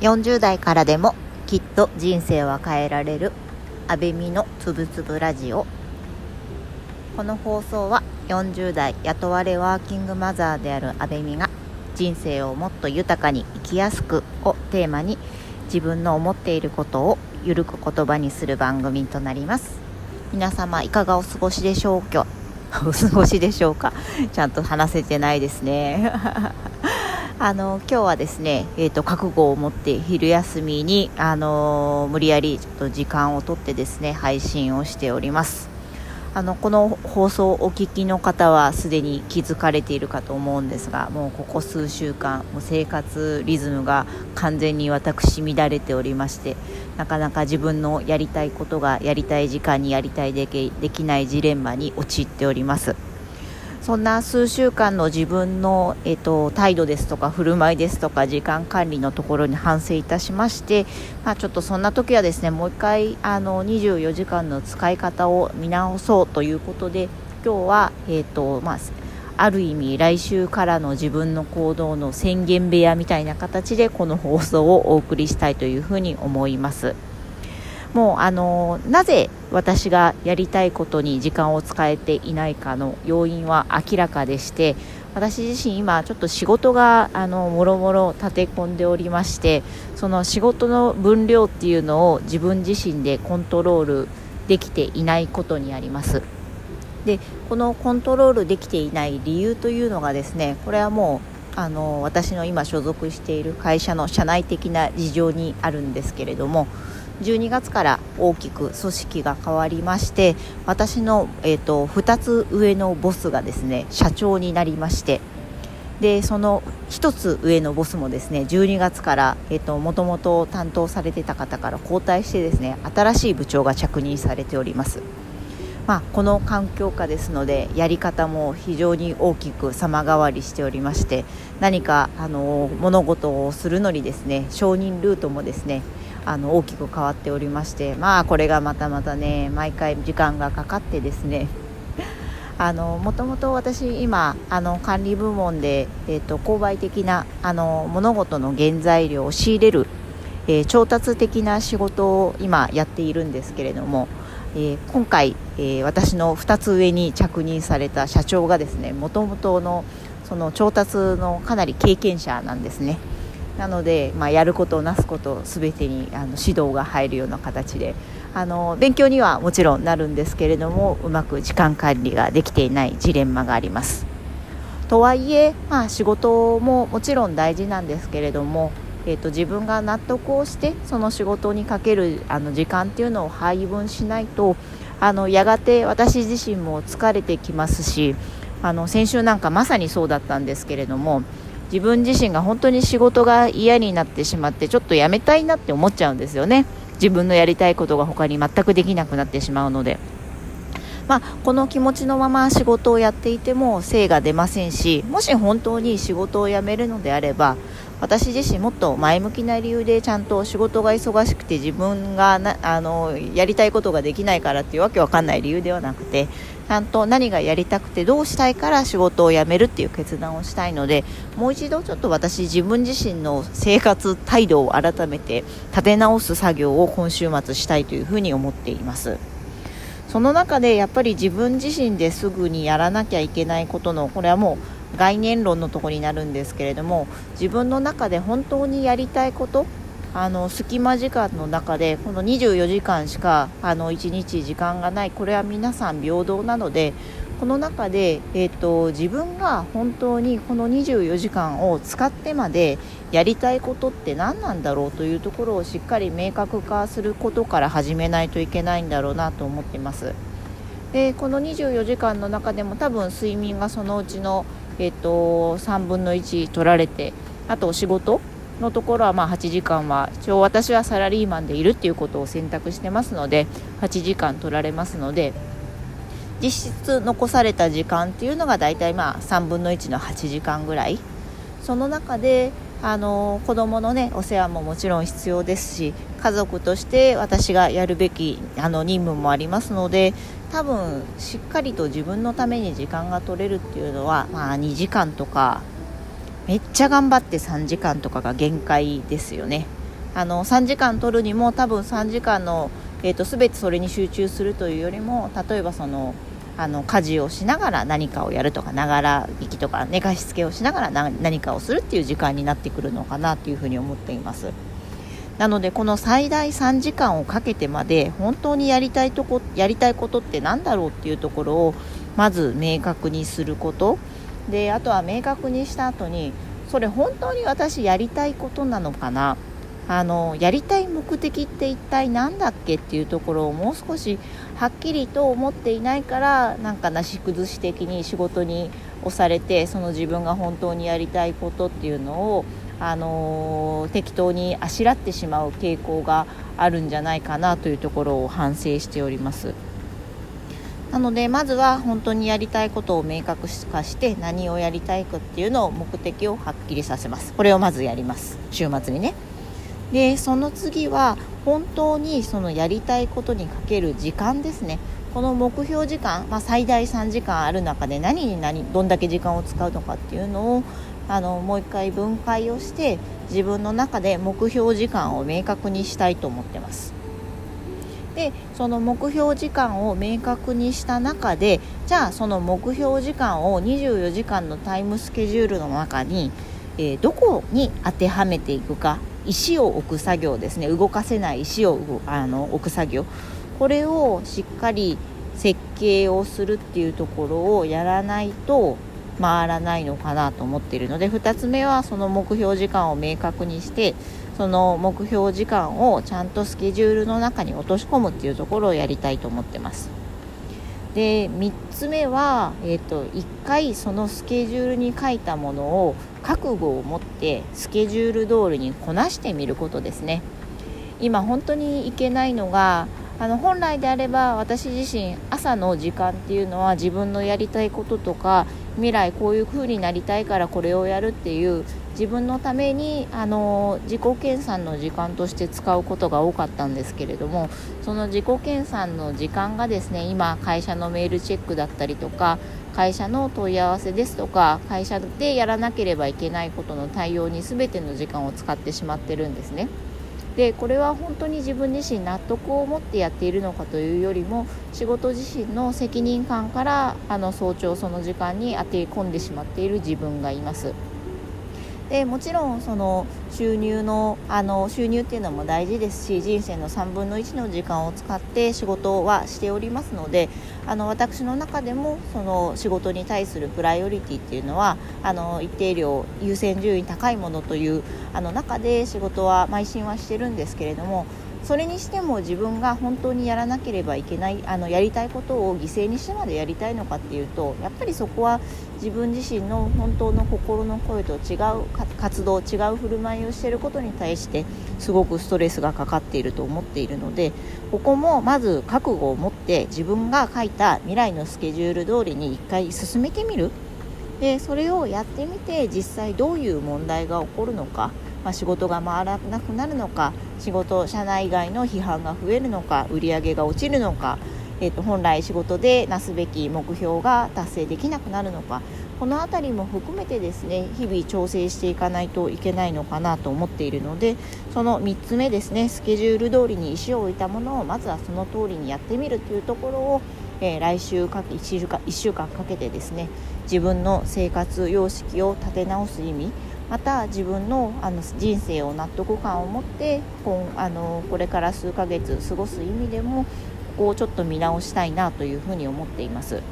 40代からでもきっと人生は変えられる安倍美のつぶつぶラジオ。この放送は40代雇われワーキングマザーである安倍美が人生をもっと豊かに生きやすくをテーマに自分の思っていることをゆるく言葉にする番組となります。皆様いかがお過ごしでしょうか？お過ごしでしょうか？ちゃんと話せてないですね。あの今日はですね、えーと、覚悟を持って昼休みに、あの無理やりちょっと時間をとってですね配信をしております。あのこの放送をお聞きの方はすでに気づかれているかと思うんですがもうここ数週間もう生活リズムが完全に私乱れておりましてなかなか自分のやりたいことがやりたい時間にやりたいできできないジレンマに陥っております。そんな数週間の自分の、えっと、態度ですとか振る舞いですとか時間管理のところに反省いたしまして、まあ、ちょっとそんな時はですねもう一回あの24時間の使い方を見直そうということで今日は、えっとまあ、ある意味来週からの自分の行動の宣言部屋みたいな形でこの放送をお送りしたいというふうに思います。もうあのなぜ私がやりたいことに時間を使えていないかの要因は明らかでして私自身今ちょっと仕事があのもろもろ立て込んでおりましてその仕事の分量っていうのを自分自身でコントロールできていないことにあります。でこのコントロールできていない理由というのがですねこれはもうあの私の今所属している会社の社内的な事情にあるんですけれども12月から大きく組織が変わりまして私の、えーと、2つ上のボスがですね社長になりましてでその1つ上のボスもですね12月からもともと担当されてた方から交代してですね新しい部長が着任されております。まあ、この環境下ですのでやり方も非常に大きく様変わりしておりまして何かあの物事をするのにですね承認ルートもですねあの大きく変わっておりましてまあこれがまたまたね毎回時間がかかってですね あのもともと私今あの管理部門で、えーと、購買的なあの物事の原材料を仕入れる、えー、調達的な仕事を今やっているんですけれども、えー、今回、えー、私の2つ上に着任された社長がですねもともとのその調達のかなり経験者なんですね。なので、まあ、やることなすこと全てにあの指導が入るような形であの勉強にはもちろんなるんですけれどもうまく時間管理ができていないジレンマがあります。とはいえ、まあ、仕事ももちろん大事なんですけれども、えーと、自分が納得をしてその仕事にかけるあの時間っていうのを配分しないとあのやがて私自身も疲れてきますしあの先週なんかまさにそうだったんですけれども自分自身が本当に仕事が嫌になってしまってちょっとやめたいなって思っちゃうんですよね自分のやりたいことが他に全くできなくなってしまうので。まあ、この気持ちのまま仕事をやっていても精が出ませんしもし本当に仕事を辞めるのであれば私自身もっと前向きな理由でちゃんと仕事が忙しくて自分がなあのやりたいことができないからっていうわけわかんない理由ではなくてちゃんと何がやりたくてどうしたいから仕事を辞めるっていう決断をしたいのでもう一度ちょっと私自分自身の生活態度を改めて立て直す作業を今週末したいというふうに思っています。その中でやっぱり自分自身ですぐにやらなきゃいけないことのこれはもう概念論のところになるんですけれども自分の中で本当にやりたいことあの隙間時間の中でこの24時間しかあの1日時間がない。これは皆さん平等なのでこの中で、えーと、自分が本当にこの24時間を使ってまでやりたいことって何なんだろうというところをしっかり明確化することから始めないといけないんだろうなと思っています。でこの24時間の中でも多分睡眠がそのうちの、えーと3分の1取られてあとお仕事のところはまあ8時間は一応私はサラリーマンでいるっていうことを選択してますので8時間取られますので実質残された時間っていうのが大体まあ3分の1の8時間ぐらい。その中であの子供のねお世話ももちろん必要ですし家族として私がやるべきあの任務もありますので多分しっかりと自分のために時間が取れるっていうのは、まあ、2時間とかめっちゃ頑張って3時間とかが限界ですよね。あの3時間取るにも多分3時間の、えーと、全てそれに集中するというよりも例えばそのあの家事をしながら何かをやるとかながら聞きとか寝かしつけをしながら何かをするっていう時間になってくるのかなというふうに思っています。なのでこの最大3時間をかけてまで本当にやりたいとこやりたいことって何だろうっていうところをまず明確にすること。であとは明確にした後にそれ本当に私やりたいことなのかな？あのやりたい目的って一体何だっけっていうところをもう少しはっきりと思っていないからなんかなし崩し的に仕事に押されてその自分が本当にやりたいことっていうのをあの適当にあしらってしまう傾向があるんじゃないかなというところを反省しております。なのでまずは本当にやりたいことを明確化して何をやりたいかっていうのを目的をはっきりさせます。これをまずやります。週末にね。でその次は本当にそのやりたいことにかける時間ですね。この目標時間、まあ、最大3時間ある中で何に何どんだけ時間を使うのかっていうのをあのもう一回分解をして自分の中で目標時間を明確にしたいと思ってます。でその目標時間を明確にした中でじゃあその目標時間を24時間のタイムスケジュールの中に、えー、どこに当てはめていくか石を置く作業ですね。動かせない石をあの置く作業。これをしっかり設計をするっていうところをやらないと回らないのかなと思っているので2つ目はその目標時間を明確にしてその目標時間をちゃんとスケジュールの中に落とし込むっていうところをやりたいと思ってます。で3つ目は、えーと、1回そのスケジュールに書いたものを覚悟を持ってスケジュール通りにこなしてみることですね今本当にいけないのがあの本来であれば私自身朝の時間っていうのは自分のやりたいこととか未来こういう風になりたいからこれをやるっていう自分のためにあの自己研鑽の時間として使うことが多かったんですけれどもその自己研鑽の時間がですね今会社のメールチェックだったりとか会社の問い合わせですとか会社でやらなければいけないことの対応に全ての時間を使ってしまってるんですね。でこれは本当に自分自身納得を持ってやっているのかというよりも仕事自身の責任感からあの早朝その時間に当て込んでしまっている自分がいます。でもちろんその収入のあの収入っていうのも大事ですし人生の3分の1の時間を使って仕事はしておりますのであの私の中でもその仕事に対するプライオリティっていうのはあの一定量優先順位高いものというあの中で仕事は邁進はしてるんですけれどもそれにしても自分が本当にやらなければいけないあのやりたいことを犠牲にしてまでやりたいのかっていうとやっぱりそこは自分自身の本当の心の声と違う活動違う振る舞いをしていることに対してすごくストレスがかかっていると思っているのでここもまず覚悟を持って自分が書いた未来のスケジュール通りに1回進めてみる。でそれをやってみて実際どういう問題が起こるのかまあ、仕事が回らなくなるのか仕事社内外の批判が増えるのか売り上げが落ちるのか、えー、と本来仕事でなすべき目標が達成できなくなるのかこの辺りも含めてですね日々調整していかないといけないのかなと思っているのでその3つ目ですねスケジュール通りに石を置いたものをまずはその通りにやってみるというところを、えー、来週か1週間 ,1 週間かけてですね自分の生活様式を立て直す意味また自分のあの人生を納得感を持ってこあのこれから数ヶ月過ごす意味でもここをちょっと見直したいなというふうに思っています。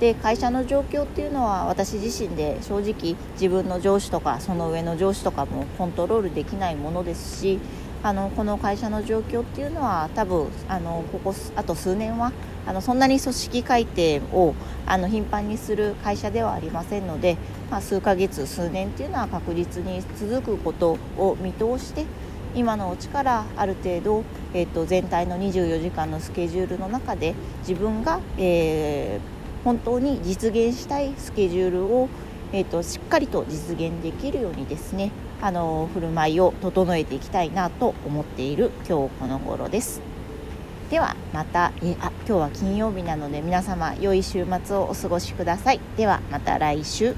で会社の状況っていうのは私自身で正直自分の上司とかその上の上司とかもコントロールできないものですしあのこの会社の状況っていうのは多分あのここあと数年はあのそんなに組織改定をあの頻繁にする会社ではありませんので、まあ、数ヶ月数年っていうのは確実に続くことを見通して今のうちからある程度、えー、と全体の24時間のスケジュールの中で自分が、えー、本当に実現したいスケジュールを、えー、としっかりと実現できるようにですねあの振る舞いを整えていきたいなと思っている今日この頃です。ではまたえあ今日は金曜日なので皆様良い週末をお過ごしくださいではまた来週